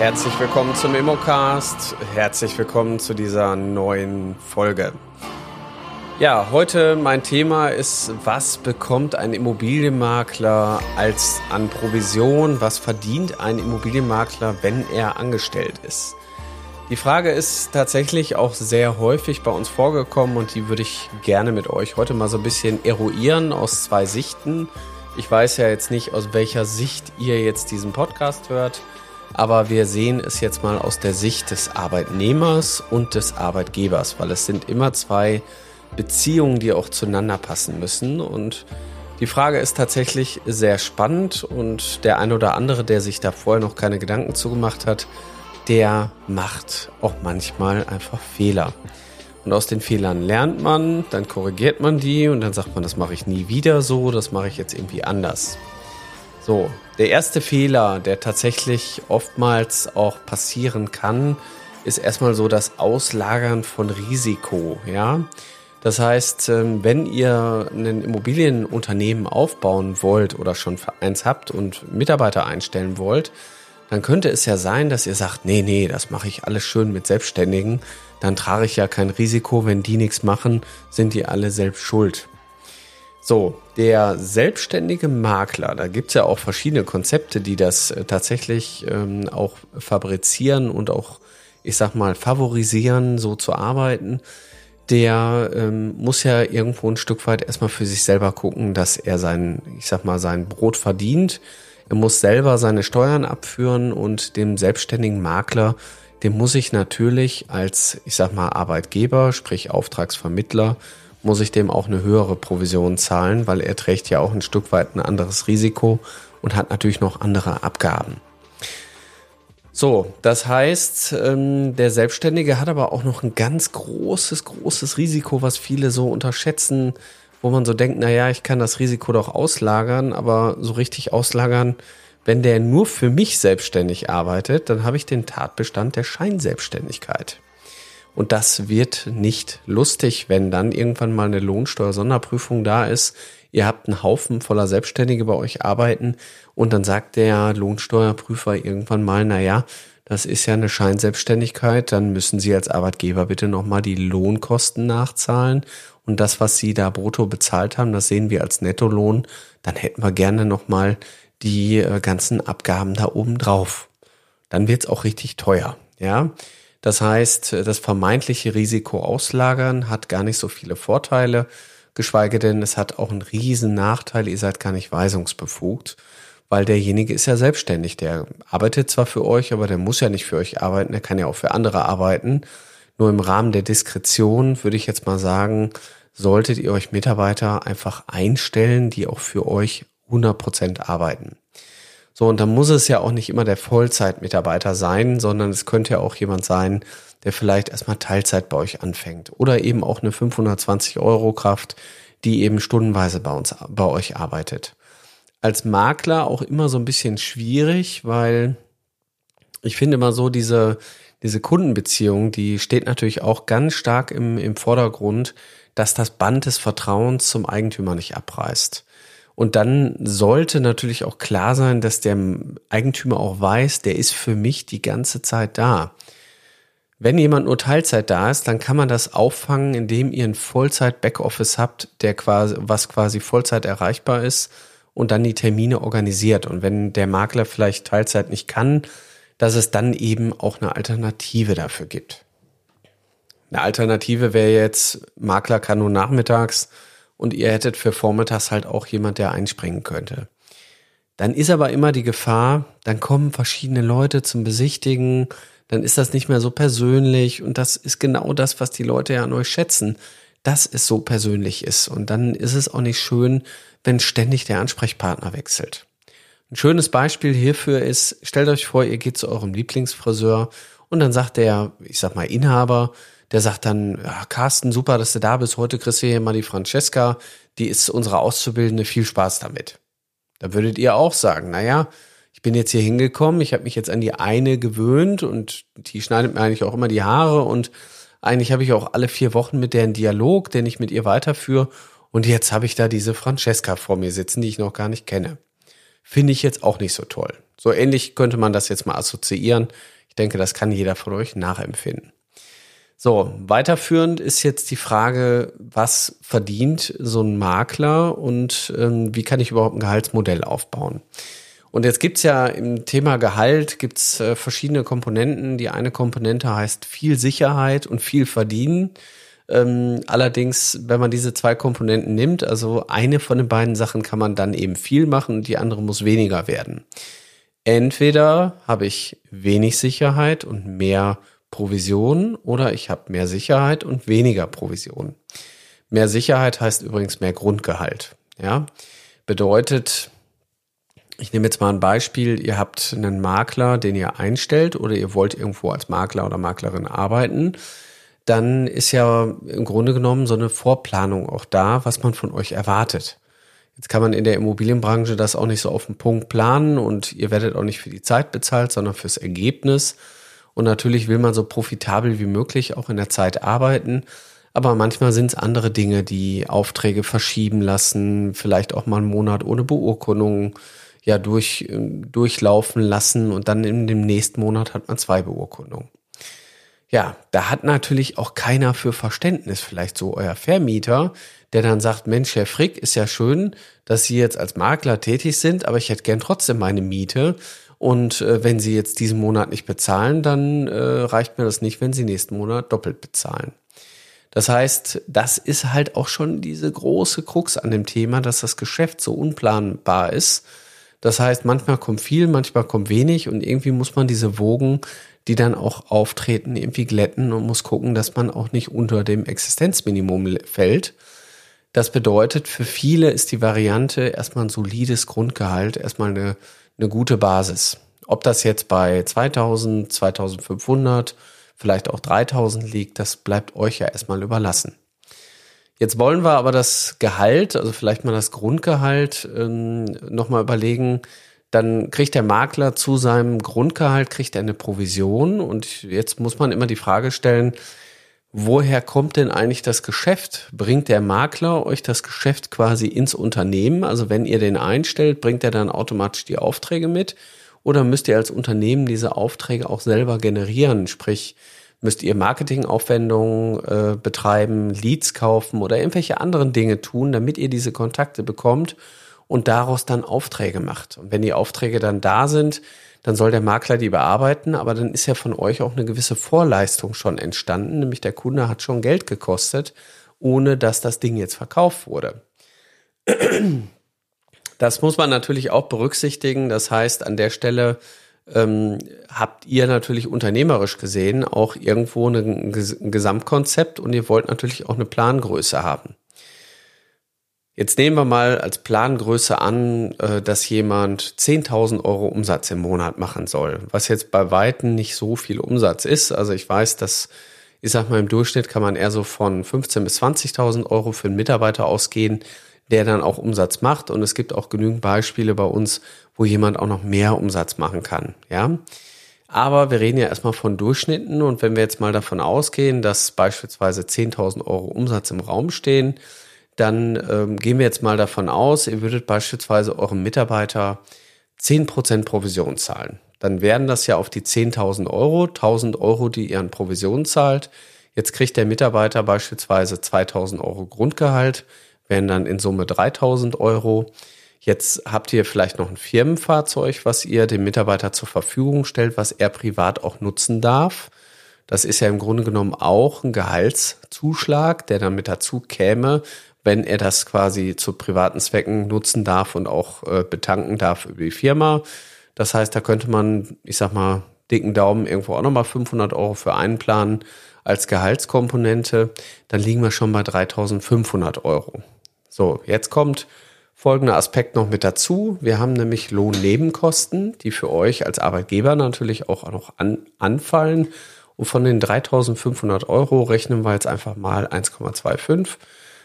Herzlich willkommen zum Immocast. Herzlich willkommen zu dieser neuen Folge. Ja, heute mein Thema ist, was bekommt ein Immobilienmakler als an Provision? Was verdient ein Immobilienmakler, wenn er angestellt ist? Die Frage ist tatsächlich auch sehr häufig bei uns vorgekommen und die würde ich gerne mit euch heute mal so ein bisschen eruieren aus zwei Sichten. Ich weiß ja jetzt nicht, aus welcher Sicht ihr jetzt diesen Podcast hört. Aber wir sehen es jetzt mal aus der Sicht des Arbeitnehmers und des Arbeitgebers, weil es sind immer zwei Beziehungen, die auch zueinander passen müssen. Und die Frage ist tatsächlich sehr spannend und der ein oder andere, der sich da vorher noch keine Gedanken zugemacht hat, der macht auch manchmal einfach Fehler. Und aus den Fehlern lernt man, dann korrigiert man die und dann sagt man, das mache ich nie wieder so, das mache ich jetzt irgendwie anders. So, der erste Fehler, der tatsächlich oftmals auch passieren kann, ist erstmal so das Auslagern von Risiko, ja. Das heißt, ähm, wenn ihr ein Immobilienunternehmen aufbauen wollt oder schon eins habt und Mitarbeiter einstellen wollt, dann könnte es ja sein, dass ihr sagt, nee, nee, das mache ich alles schön mit Selbstständigen, dann trage ich ja kein Risiko, wenn die nichts machen, sind die alle selbst schuld. So, der selbstständige Makler, da gibt's ja auch verschiedene Konzepte, die das äh, tatsächlich ähm, auch fabrizieren und auch, ich sag mal, favorisieren, so zu arbeiten. Der ähm, muss ja irgendwo ein Stück weit erstmal für sich selber gucken, dass er sein, ich sag mal, sein Brot verdient. Er muss selber seine Steuern abführen und dem selbstständigen Makler, dem muss ich natürlich als, ich sag mal, Arbeitgeber, sprich Auftragsvermittler, muss ich dem auch eine höhere Provision zahlen, weil er trägt ja auch ein Stück weit ein anderes Risiko und hat natürlich noch andere Abgaben. So, das heißt, ähm, der Selbstständige hat aber auch noch ein ganz großes, großes Risiko, was viele so unterschätzen, wo man so denkt, na ja, ich kann das Risiko doch auslagern, aber so richtig auslagern, wenn der nur für mich selbstständig arbeitet, dann habe ich den Tatbestand der Scheinselbstständigkeit. Und das wird nicht lustig, wenn dann irgendwann mal eine Lohnsteuer-Sonderprüfung da ist. Ihr habt einen Haufen voller Selbstständige bei euch arbeiten und dann sagt der Lohnsteuerprüfer irgendwann mal, na ja, das ist ja eine Scheinselbstständigkeit, dann müssen Sie als Arbeitgeber bitte nochmal die Lohnkosten nachzahlen und das, was Sie da brutto bezahlt haben, das sehen wir als Nettolohn, dann hätten wir gerne nochmal die äh, ganzen Abgaben da oben drauf. Dann wird's auch richtig teuer, ja. Das heißt, das vermeintliche Risiko auslagern hat gar nicht so viele Vorteile, geschweige denn es hat auch einen riesen Nachteil, ihr seid gar nicht weisungsbefugt, weil derjenige ist ja selbstständig, der arbeitet zwar für euch, aber der muss ja nicht für euch arbeiten, der kann ja auch für andere arbeiten. Nur im Rahmen der Diskretion würde ich jetzt mal sagen, solltet ihr euch Mitarbeiter einfach einstellen, die auch für euch 100 Prozent arbeiten. So, und dann muss es ja auch nicht immer der Vollzeitmitarbeiter sein, sondern es könnte ja auch jemand sein, der vielleicht erstmal Teilzeit bei euch anfängt. Oder eben auch eine 520 Euro Kraft, die eben stundenweise bei uns, bei euch arbeitet. Als Makler auch immer so ein bisschen schwierig, weil ich finde immer so diese, diese Kundenbeziehung, die steht natürlich auch ganz stark im, im Vordergrund, dass das Band des Vertrauens zum Eigentümer nicht abreißt. Und dann sollte natürlich auch klar sein, dass der Eigentümer auch weiß, der ist für mich die ganze Zeit da. Wenn jemand nur Teilzeit da ist, dann kann man das auffangen, indem ihr ein Vollzeit-Backoffice habt, der quasi, was quasi Vollzeit erreichbar ist und dann die Termine organisiert. Und wenn der Makler vielleicht Teilzeit nicht kann, dass es dann eben auch eine Alternative dafür gibt. Eine Alternative wäre jetzt, Makler kann nur nachmittags und ihr hättet für vormittags halt auch jemand, der einspringen könnte. Dann ist aber immer die Gefahr, dann kommen verschiedene Leute zum Besichtigen, dann ist das nicht mehr so persönlich und das ist genau das, was die Leute ja an euch schätzen, dass es so persönlich ist. Und dann ist es auch nicht schön, wenn ständig der Ansprechpartner wechselt. Ein schönes Beispiel hierfür ist, stellt euch vor, ihr geht zu eurem Lieblingsfriseur und dann sagt der, ich sag mal, Inhaber, der sagt dann, ja, Carsten, super, dass du da bist. Heute kriegst du hier mal die Francesca, die ist unsere Auszubildende, viel Spaß damit. Da würdet ihr auch sagen, naja, ich bin jetzt hier hingekommen, ich habe mich jetzt an die eine gewöhnt und die schneidet mir eigentlich auch immer die Haare und eigentlich habe ich auch alle vier Wochen mit der einen Dialog, den ich mit ihr weiterführe und jetzt habe ich da diese Francesca vor mir sitzen, die ich noch gar nicht kenne. finde ich jetzt auch nicht so toll. So ähnlich könnte man das jetzt mal assoziieren. Ich denke, das kann jeder von euch nachempfinden. So, weiterführend ist jetzt die Frage, was verdient so ein Makler und ähm, wie kann ich überhaupt ein Gehaltsmodell aufbauen? Und jetzt gibt's ja im Thema Gehalt gibt's äh, verschiedene Komponenten. Die eine Komponente heißt viel Sicherheit und viel verdienen. Ähm, allerdings, wenn man diese zwei Komponenten nimmt, also eine von den beiden Sachen kann man dann eben viel machen die andere muss weniger werden. Entweder habe ich wenig Sicherheit und mehr Provision oder ich habe mehr Sicherheit und weniger Provision. Mehr Sicherheit heißt übrigens mehr Grundgehalt. Ja, bedeutet, ich nehme jetzt mal ein Beispiel. Ihr habt einen Makler, den ihr einstellt oder ihr wollt irgendwo als Makler oder Maklerin arbeiten. Dann ist ja im Grunde genommen so eine Vorplanung auch da, was man von euch erwartet. Jetzt kann man in der Immobilienbranche das auch nicht so auf den Punkt planen und ihr werdet auch nicht für die Zeit bezahlt, sondern fürs Ergebnis. Und natürlich will man so profitabel wie möglich auch in der Zeit arbeiten. Aber manchmal sind es andere Dinge, die Aufträge verschieben lassen, vielleicht auch mal einen Monat ohne Beurkundung ja durch, durchlaufen lassen und dann in dem nächsten Monat hat man zwei Beurkundungen. Ja, da hat natürlich auch keiner für Verständnis, vielleicht so euer Vermieter, der dann sagt, Mensch, Herr Frick, ist ja schön, dass Sie jetzt als Makler tätig sind, aber ich hätte gern trotzdem meine Miete und äh, wenn Sie jetzt diesen Monat nicht bezahlen, dann äh, reicht mir das nicht, wenn Sie nächsten Monat doppelt bezahlen. Das heißt, das ist halt auch schon diese große Krux an dem Thema, dass das Geschäft so unplanbar ist. Das heißt, manchmal kommt viel, manchmal kommt wenig und irgendwie muss man diese Wogen, die dann auch auftreten, irgendwie glätten und muss gucken, dass man auch nicht unter dem Existenzminimum fällt. Das bedeutet, für viele ist die Variante erstmal ein solides Grundgehalt, erstmal eine eine gute Basis. Ob das jetzt bei 2000, 2500, vielleicht auch 3000 liegt, das bleibt euch ja erstmal überlassen. Jetzt wollen wir aber das Gehalt, also vielleicht mal das Grundgehalt, ähm, nochmal überlegen. Dann kriegt der Makler zu seinem Grundgehalt, kriegt er eine Provision. Und jetzt muss man immer die Frage stellen, woher kommt denn eigentlich das Geschäft? Bringt der Makler euch das Geschäft quasi ins Unternehmen? Also wenn ihr den einstellt, bringt er dann automatisch die Aufträge mit? Oder müsst ihr als Unternehmen diese Aufträge auch selber generieren? Sprich, müsst ihr Marketingaufwendungen äh, betreiben, Leads kaufen oder irgendwelche anderen Dinge tun, damit ihr diese Kontakte bekommt und daraus dann Aufträge macht. Und wenn die Aufträge dann da sind, dann soll der Makler die bearbeiten, aber dann ist ja von euch auch eine gewisse Vorleistung schon entstanden, nämlich der Kunde hat schon Geld gekostet, ohne dass das Ding jetzt verkauft wurde. Das muss man natürlich auch berücksichtigen. Das heißt, an der Stelle ähm, habt ihr natürlich unternehmerisch gesehen auch irgendwo ein Gesamtkonzept und ihr wollt natürlich auch eine Plangröße haben. Jetzt nehmen wir mal als Plangröße an, äh, dass jemand 10.000 Euro Umsatz im Monat machen soll, was jetzt bei Weitem nicht so viel Umsatz ist. Also ich weiß, dass, ich sag mal, im Durchschnitt kann man eher so von 15.000 bis 20.000 Euro für einen Mitarbeiter ausgehen, der dann auch Umsatz macht. Und es gibt auch genügend Beispiele bei uns, wo jemand auch noch mehr Umsatz machen kann, ja. Aber wir reden ja erstmal von Durchschnitten und wenn wir jetzt mal davon ausgehen, dass beispielsweise 10.000 Euro Umsatz im Raum stehen, dann ähm, gehen wir jetzt mal davon aus, ihr würdet beispielsweise eurem Mitarbeiter 10% Provision zahlen. Dann wären das ja auf die 10.000 Euro, 1.000 Euro, die ihr an Provision zahlt. Jetzt kriegt der Mitarbeiter beispielsweise 2.000 Euro Grundgehalt, wären dann in Summe 3.000 Euro. Jetzt habt ihr vielleicht noch ein Firmenfahrzeug, was ihr dem Mitarbeiter zur Verfügung stellt, was er privat auch nutzen darf. Das ist ja im Grunde genommen auch ein Gehaltszuschlag, der dann mit dazu käme, wenn er das quasi zu privaten Zwecken nutzen darf und auch äh, betanken darf über die Firma. Das heißt, da könnte man, ich sag mal, dicken Daumen irgendwo auch nochmal 500 Euro für einplanen als Gehaltskomponente. Dann liegen wir schon bei 3500 Euro. So, jetzt kommt folgender Aspekt noch mit dazu. Wir haben nämlich Lohnnebenkosten, die für euch als Arbeitgeber natürlich auch noch an, anfallen. Und von den 3500 Euro rechnen wir jetzt einfach mal 1,25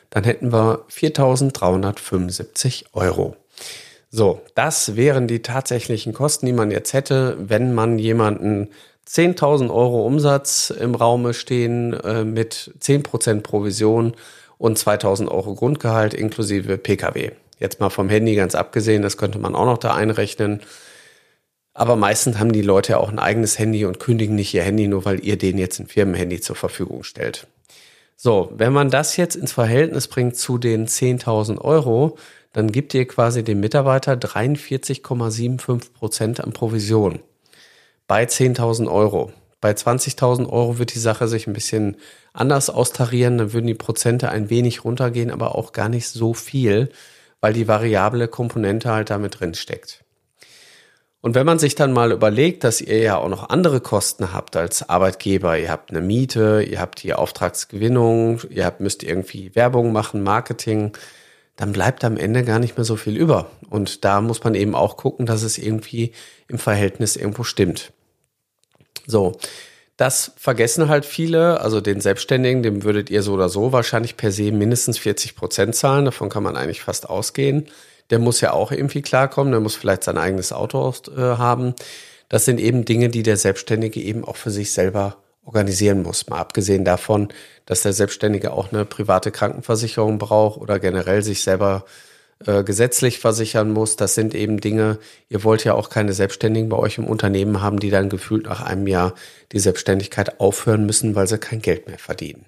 dann hätten wir 4.375 Euro. So, das wären die tatsächlichen Kosten, die man jetzt hätte, wenn man jemanden 10.000 Euro Umsatz im Raume stehen äh, mit 10% Provision und 2.000 Euro Grundgehalt inklusive PKW. Jetzt mal vom Handy ganz abgesehen, das könnte man auch noch da einrechnen. Aber meistens haben die Leute ja auch ein eigenes Handy und kündigen nicht ihr Handy, nur weil ihr denen jetzt ein Firmenhandy zur Verfügung stellt. So, wenn man das jetzt ins Verhältnis bringt zu den 10.000 Euro, dann gibt ihr quasi dem Mitarbeiter 43,75 Prozent an Provision bei 10.000 Euro. Bei 20.000 Euro wird die Sache sich ein bisschen anders austarieren, dann würden die Prozente ein wenig runtergehen, aber auch gar nicht so viel, weil die variable Komponente halt damit drin steckt. Und wenn man sich dann mal überlegt, dass ihr ja auch noch andere Kosten habt als Arbeitgeber, ihr habt eine Miete, ihr habt die Auftragsgewinnung, ihr habt, müsst irgendwie Werbung machen, Marketing, dann bleibt am Ende gar nicht mehr so viel über. Und da muss man eben auch gucken, dass es irgendwie im Verhältnis irgendwo stimmt. So. Das vergessen halt viele, also den Selbstständigen, dem würdet ihr so oder so wahrscheinlich per se mindestens 40 Prozent zahlen, davon kann man eigentlich fast ausgehen der muss ja auch irgendwie klarkommen, der muss vielleicht sein eigenes Auto äh, haben. Das sind eben Dinge, die der Selbstständige eben auch für sich selber organisieren muss. Mal abgesehen davon, dass der Selbstständige auch eine private Krankenversicherung braucht oder generell sich selber äh, gesetzlich versichern muss. Das sind eben Dinge, ihr wollt ja auch keine Selbstständigen bei euch im Unternehmen haben, die dann gefühlt nach einem Jahr die Selbstständigkeit aufhören müssen, weil sie kein Geld mehr verdienen.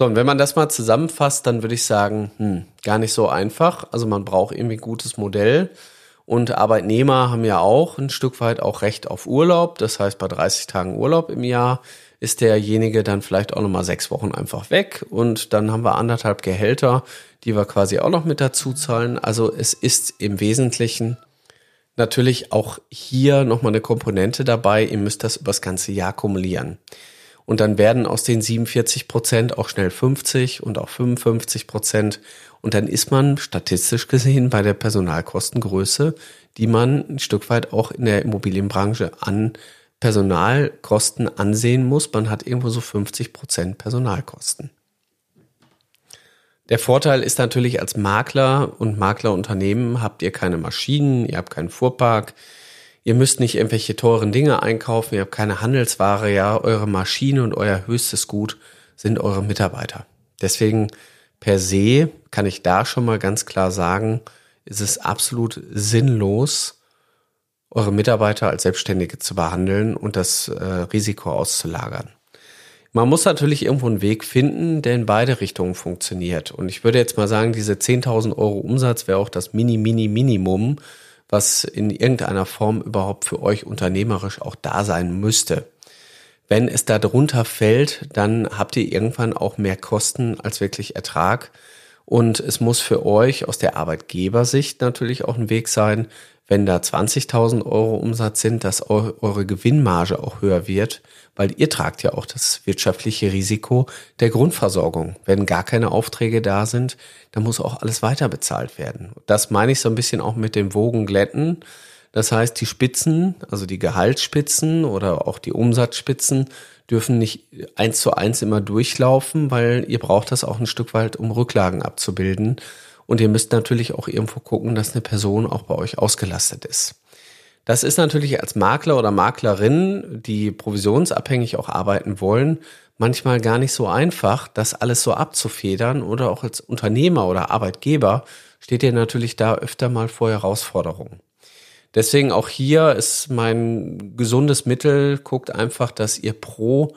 So, und wenn man das mal zusammenfasst, dann würde ich sagen, hm, gar nicht so einfach. Also man braucht irgendwie ein gutes Modell. Und Arbeitnehmer haben ja auch ein Stück weit auch Recht auf Urlaub. Das heißt, bei 30 Tagen Urlaub im Jahr ist derjenige dann vielleicht auch nochmal sechs Wochen einfach weg. Und dann haben wir anderthalb Gehälter, die wir quasi auch noch mit dazu zahlen. Also es ist im Wesentlichen natürlich auch hier nochmal eine Komponente dabei. Ihr müsst das übers ganze Jahr kumulieren. Und dann werden aus den 47 Prozent auch schnell 50 und auch 55 Prozent. Und dann ist man statistisch gesehen bei der Personalkostengröße, die man ein Stück weit auch in der Immobilienbranche an Personalkosten ansehen muss. Man hat irgendwo so 50 Prozent Personalkosten. Der Vorteil ist natürlich als Makler und Maklerunternehmen habt ihr keine Maschinen, ihr habt keinen Fuhrpark, Ihr müsst nicht irgendwelche teuren Dinge einkaufen, ihr habt keine Handelsware, ja, eure Maschine und euer höchstes Gut sind eure Mitarbeiter. Deswegen per se kann ich da schon mal ganz klar sagen, ist es absolut sinnlos, eure Mitarbeiter als Selbstständige zu behandeln und das äh, Risiko auszulagern. Man muss natürlich irgendwo einen Weg finden, der in beide Richtungen funktioniert. Und ich würde jetzt mal sagen, diese 10.000 Euro Umsatz wäre auch das Mini-Mini-Minimum, was in irgendeiner Form überhaupt für euch unternehmerisch auch da sein müsste. Wenn es da drunter fällt, dann habt ihr irgendwann auch mehr Kosten als wirklich Ertrag. Und es muss für euch aus der Arbeitgebersicht natürlich auch ein Weg sein, wenn da 20.000 Euro Umsatz sind, dass eure Gewinnmarge auch höher wird, weil ihr tragt ja auch das wirtschaftliche Risiko der Grundversorgung. Wenn gar keine Aufträge da sind, dann muss auch alles weiter bezahlt werden. Das meine ich so ein bisschen auch mit dem Wogen glätten. Das heißt, die Spitzen, also die Gehaltsspitzen oder auch die Umsatzspitzen dürfen nicht eins zu eins immer durchlaufen, weil ihr braucht das auch ein Stück weit, um Rücklagen abzubilden. Und ihr müsst natürlich auch irgendwo gucken, dass eine Person auch bei euch ausgelastet ist. Das ist natürlich als Makler oder Maklerin, die provisionsabhängig auch arbeiten wollen, manchmal gar nicht so einfach, das alles so abzufedern oder auch als Unternehmer oder Arbeitgeber steht ihr natürlich da öfter mal vor Herausforderungen. Deswegen auch hier ist mein gesundes Mittel, guckt einfach, dass ihr pro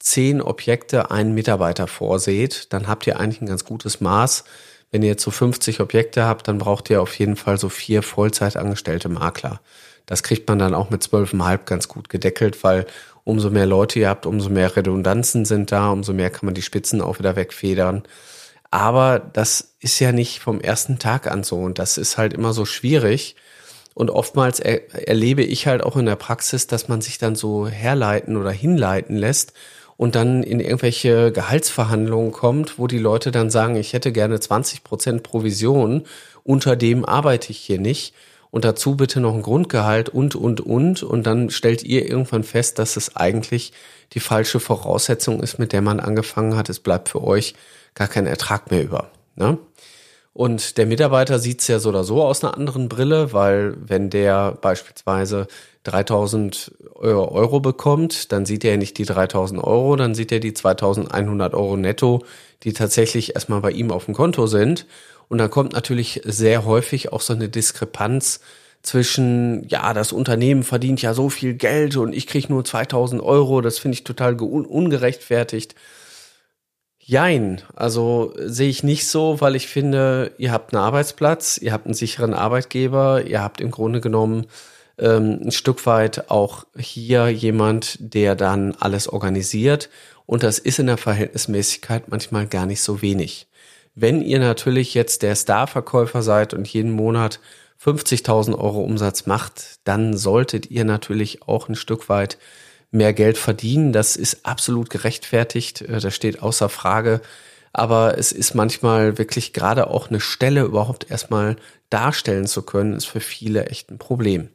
zehn Objekte einen Mitarbeiter vorseht. Dann habt ihr eigentlich ein ganz gutes Maß wenn ihr jetzt so 50 Objekte habt, dann braucht ihr auf jeden Fall so vier Vollzeitangestellte Makler. Das kriegt man dann auch mit zwölfeinhalb ganz gut gedeckelt, weil umso mehr Leute ihr habt, umso mehr Redundanzen sind da, umso mehr kann man die Spitzen auch wieder wegfedern. Aber das ist ja nicht vom ersten Tag an so und das ist halt immer so schwierig. Und oftmals er, erlebe ich halt auch in der Praxis, dass man sich dann so herleiten oder hinleiten lässt und dann in irgendwelche Gehaltsverhandlungen kommt, wo die Leute dann sagen, ich hätte gerne 20 Prozent Provision, unter dem arbeite ich hier nicht und dazu bitte noch ein Grundgehalt und, und, und. Und dann stellt ihr irgendwann fest, dass es eigentlich die falsche Voraussetzung ist, mit der man angefangen hat. Es bleibt für euch gar kein Ertrag mehr über. Ne? Und der Mitarbeiter sieht es ja so oder so aus einer anderen Brille, weil wenn der beispielsweise 3000 Euro bekommt, dann sieht er nicht die 3000 Euro, dann sieht er die 2100 Euro netto, die tatsächlich erstmal bei ihm auf dem Konto sind. Und dann kommt natürlich sehr häufig auch so eine Diskrepanz zwischen, ja, das Unternehmen verdient ja so viel Geld und ich kriege nur 2000 Euro, das finde ich total un ungerechtfertigt. Jein, also sehe ich nicht so, weil ich finde, ihr habt einen Arbeitsplatz, ihr habt einen sicheren Arbeitgeber, ihr habt im Grunde genommen ähm, ein Stück weit auch hier jemand, der dann alles organisiert. Und das ist in der Verhältnismäßigkeit manchmal gar nicht so wenig. Wenn ihr natürlich jetzt der Starverkäufer seid und jeden Monat 50.000 Euro Umsatz macht, dann solltet ihr natürlich auch ein Stück weit mehr Geld verdienen. Das ist absolut gerechtfertigt. Äh, das steht außer Frage. Aber es ist manchmal wirklich gerade auch eine Stelle überhaupt erstmal darstellen zu können, ist für viele echt ein Problem.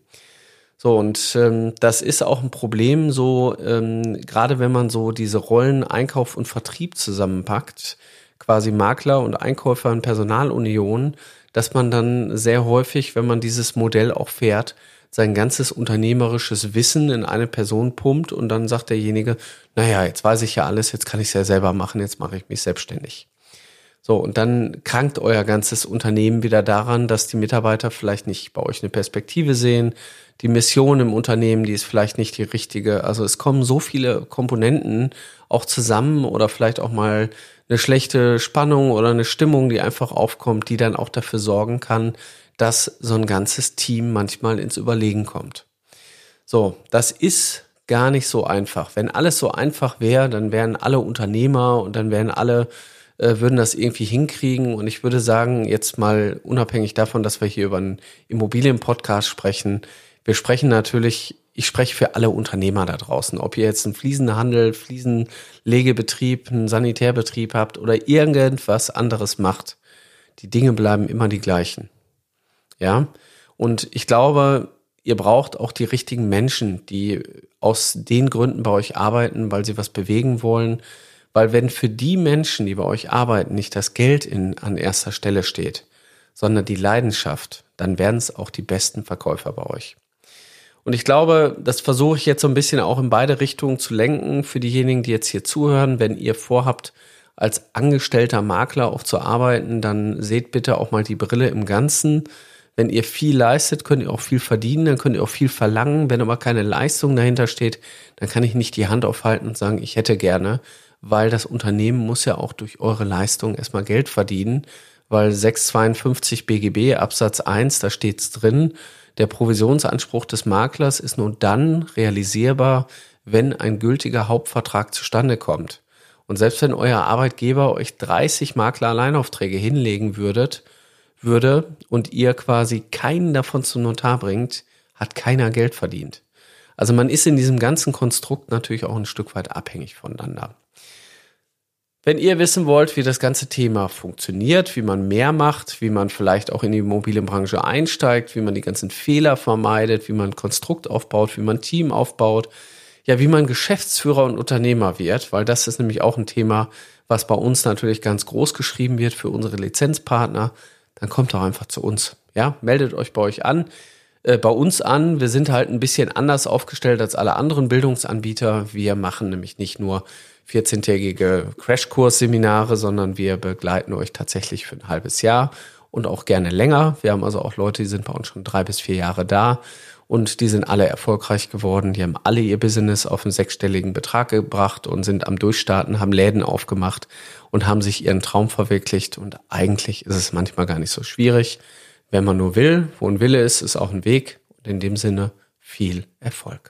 So, und ähm, das ist auch ein Problem, so ähm, gerade wenn man so diese Rollen Einkauf und Vertrieb zusammenpackt, quasi Makler und Einkäufer in Personalunion, dass man dann sehr häufig, wenn man dieses Modell auch fährt, sein ganzes unternehmerisches Wissen in eine Person pumpt und dann sagt derjenige, naja, jetzt weiß ich ja alles, jetzt kann ich es ja selber machen, jetzt mache ich mich selbstständig. So, und dann krankt euer ganzes Unternehmen wieder daran, dass die Mitarbeiter vielleicht nicht bei euch eine Perspektive sehen, die Mission im Unternehmen, die ist vielleicht nicht die richtige. Also es kommen so viele Komponenten auch zusammen oder vielleicht auch mal eine schlechte Spannung oder eine Stimmung, die einfach aufkommt, die dann auch dafür sorgen kann, dass so ein ganzes Team manchmal ins Überlegen kommt. So, das ist gar nicht so einfach. Wenn alles so einfach wäre, dann wären alle Unternehmer und dann wären alle äh, würden das irgendwie hinkriegen. Und ich würde sagen, jetzt mal unabhängig davon, dass wir hier über einen Immobilienpodcast sprechen, wir sprechen natürlich, ich spreche für alle Unternehmer da draußen, ob ihr jetzt einen Fliesenhandel, Fliesenlegebetrieb, einen Sanitärbetrieb habt oder irgendwas anderes macht. Die Dinge bleiben immer die gleichen. Ja. Und ich glaube, ihr braucht auch die richtigen Menschen, die aus den Gründen bei euch arbeiten, weil sie was bewegen wollen. Weil wenn für die Menschen, die bei euch arbeiten, nicht das Geld in, an erster Stelle steht, sondern die Leidenschaft, dann werden es auch die besten Verkäufer bei euch. Und ich glaube, das versuche ich jetzt so ein bisschen auch in beide Richtungen zu lenken für diejenigen, die jetzt hier zuhören. Wenn ihr vorhabt, als angestellter Makler auch zu arbeiten, dann seht bitte auch mal die Brille im Ganzen wenn ihr viel leistet, könnt ihr auch viel verdienen, dann könnt ihr auch viel verlangen. Wenn aber keine Leistung dahinter steht, dann kann ich nicht die Hand aufhalten und sagen, ich hätte gerne, weil das Unternehmen muss ja auch durch eure Leistung erstmal Geld verdienen, weil 652 BGB Absatz 1, da steht's drin, der Provisionsanspruch des Maklers ist nur dann realisierbar, wenn ein gültiger Hauptvertrag zustande kommt. Und selbst wenn euer Arbeitgeber euch 30 Makler-Alleinaufträge hinlegen würdet, würde und ihr quasi keinen davon zum Notar bringt, hat keiner Geld verdient. Also man ist in diesem ganzen Konstrukt natürlich auch ein Stück weit abhängig voneinander. Wenn ihr wissen wollt, wie das ganze Thema funktioniert, wie man mehr macht, wie man vielleicht auch in die Immobilienbranche einsteigt, wie man die ganzen Fehler vermeidet, wie man Konstrukt aufbaut, wie man Team aufbaut, ja, wie man Geschäftsführer und Unternehmer wird, weil das ist nämlich auch ein Thema, was bei uns natürlich ganz groß geschrieben wird für unsere Lizenzpartner dann kommt doch einfach zu uns. Ja, meldet euch bei euch an, äh, bei uns an. Wir sind halt ein bisschen anders aufgestellt als alle anderen Bildungsanbieter. Wir machen nämlich nicht nur 14-tägige Crashkurs-Seminare, sondern wir begleiten euch tatsächlich für ein halbes Jahr und auch gerne länger. Wir haben also auch Leute, die sind bei uns schon drei bis vier Jahre da und die sind alle erfolgreich geworden. Die haben alle ihr Business auf einen sechsstelligen Betrag gebracht und sind am Durchstarten, haben Läden aufgemacht und haben sich ihren Traum verwirklicht. Und eigentlich ist es manchmal gar nicht so schwierig. Wenn man nur will, wo ein Wille ist, ist auch ein Weg. Und in dem Sinne viel Erfolg.